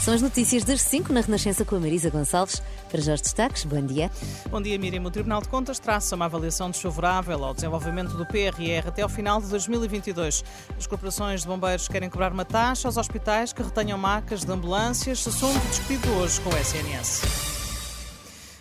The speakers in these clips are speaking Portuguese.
São as notícias das 5 na Renascença com a Marisa Gonçalves. Para já os destaques, bom dia. Bom dia, Miriam. O Tribunal de Contas traça uma avaliação desfavorável ao desenvolvimento do PRR até ao final de 2022. As corporações de bombeiros querem cobrar uma taxa aos hospitais que retenham macas de ambulâncias, assunto discutido hoje com o SNS.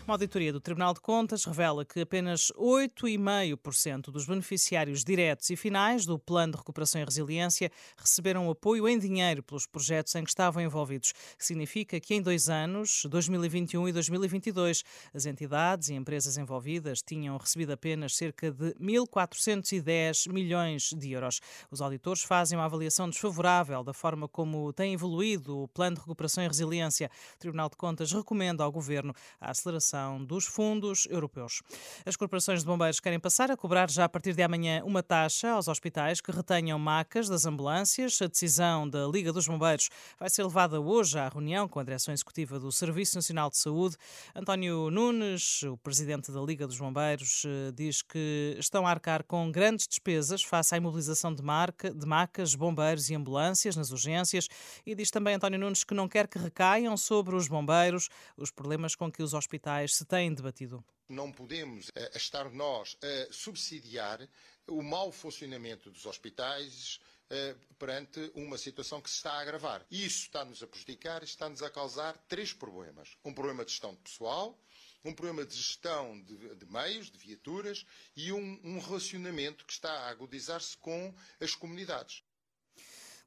Uma auditoria do Tribunal de Contas revela que apenas 8,5% dos beneficiários diretos e finais do Plano de Recuperação e Resiliência receberam apoio em dinheiro pelos projetos em que estavam envolvidos. Significa que em dois anos, 2021 e 2022, as entidades e empresas envolvidas tinham recebido apenas cerca de 1.410 milhões de euros. Os auditores fazem uma avaliação desfavorável da forma como tem evoluído o Plano de Recuperação e Resiliência. O Tribunal de Contas recomenda ao Governo a aceleração dos fundos europeus. As corporações de bombeiros querem passar a cobrar já a partir de amanhã uma taxa aos hospitais que retenham macas das ambulâncias. A decisão da Liga dos Bombeiros vai ser levada hoje à reunião com a direção executiva do Serviço Nacional de Saúde. António Nunes, o presidente da Liga dos Bombeiros, eh, diz que estão a arcar com grandes despesas face à imobilização de, marca, de macas, bombeiros e ambulâncias nas urgências e diz também António Nunes que não quer que recaiam sobre os bombeiros os problemas com que os hospitais se têm debatido. Não podemos uh, estar nós a subsidiar o mau funcionamento dos hospitais uh, perante uma situação que se está a agravar. Isso está-nos a prejudicar, está-nos a causar três problemas. Um problema de gestão de pessoal, um problema de gestão de, de meios, de viaturas e um, um relacionamento que está a agudizar-se com as comunidades.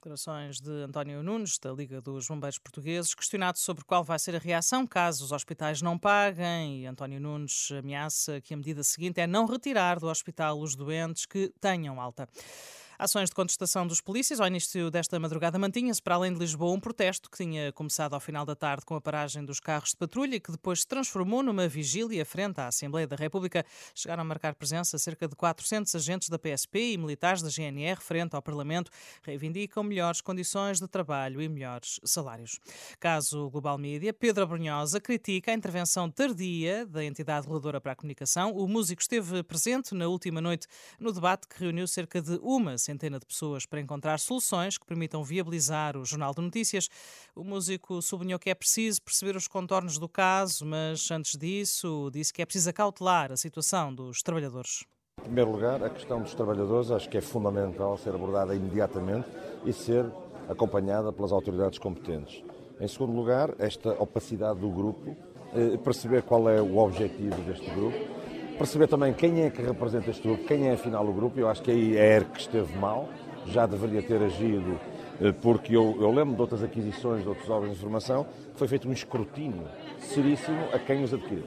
Declarações de António Nunes, da Liga dos Bombeiros Portugueses, questionado sobre qual vai ser a reação caso os hospitais não paguem. E António Nunes ameaça que a medida seguinte é não retirar do hospital os doentes que tenham alta. Ações de contestação dos polícias ao início desta madrugada mantinha-se para além de Lisboa um protesto que tinha começado ao final da tarde com a paragem dos carros de patrulha que depois se transformou numa vigília frente à Assembleia da República. Chegaram a marcar presença cerca de 400 agentes da PSP e militares da GNR frente ao Parlamento. Reivindicam melhores condições de trabalho e melhores salários. Caso Global Media, Pedro Abrunhosa critica a intervenção tardia da entidade reguladora para a comunicação. O músico esteve presente na última noite no debate que reuniu cerca de uma centena de pessoas para encontrar soluções que permitam viabilizar o Jornal de Notícias. O músico sublinhou que é preciso perceber os contornos do caso, mas antes disso disse que é preciso acautelar a situação dos trabalhadores. Em primeiro lugar, a questão dos trabalhadores acho que é fundamental ser abordada imediatamente e ser acompanhada pelas autoridades competentes. Em segundo lugar, esta opacidade do grupo, eh, perceber qual é o objetivo deste grupo perceber também quem é que representa este grupo, quem é afinal o grupo. Eu acho que aí é a ERC que esteve mal, já deveria ter agido, eh, porque eu, eu lembro de outras aquisições de outros órgãos de informação, que foi feito um escrutínio seríssimo a quem os adquiriu.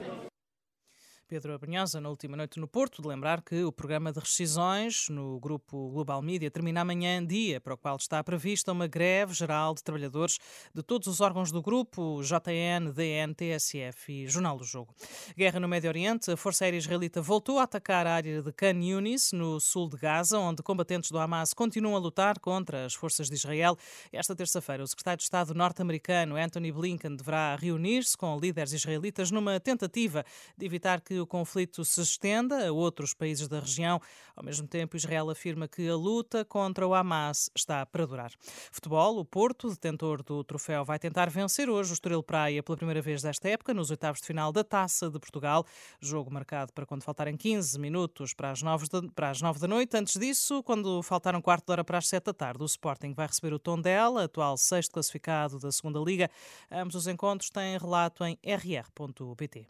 Pedro Abrunhosa, na última noite no Porto, de lembrar que o programa de rescisões no grupo Global Media termina amanhã, dia para o qual está prevista uma greve geral de trabalhadores de todos os órgãos do grupo, JN, DN, TSF e Jornal do Jogo. Guerra no Médio Oriente, a Força Aérea Israelita voltou a atacar a área de Khan Yunis, no sul de Gaza, onde combatentes do Hamas continuam a lutar contra as forças de Israel. Esta terça-feira, o secretário de Estado norte-americano, Anthony Blinken, deverá reunir-se com líderes israelitas numa tentativa de evitar que o conflito se estenda a outros países da região. Ao mesmo tempo, Israel afirma que a luta contra o Hamas está para durar. Futebol, o Porto, detentor do troféu, vai tentar vencer hoje o Estoril Praia pela primeira vez desta época, nos oitavos de final da Taça de Portugal. Jogo marcado para quando faltarem 15 minutos para as 9 da, para as 9 da noite. Antes disso, quando faltar um quarto de hora para as 7 da tarde, o Sporting vai receber o Tondela, atual sexto classificado da segunda Liga. Ambos os encontros têm relato em rr.pt.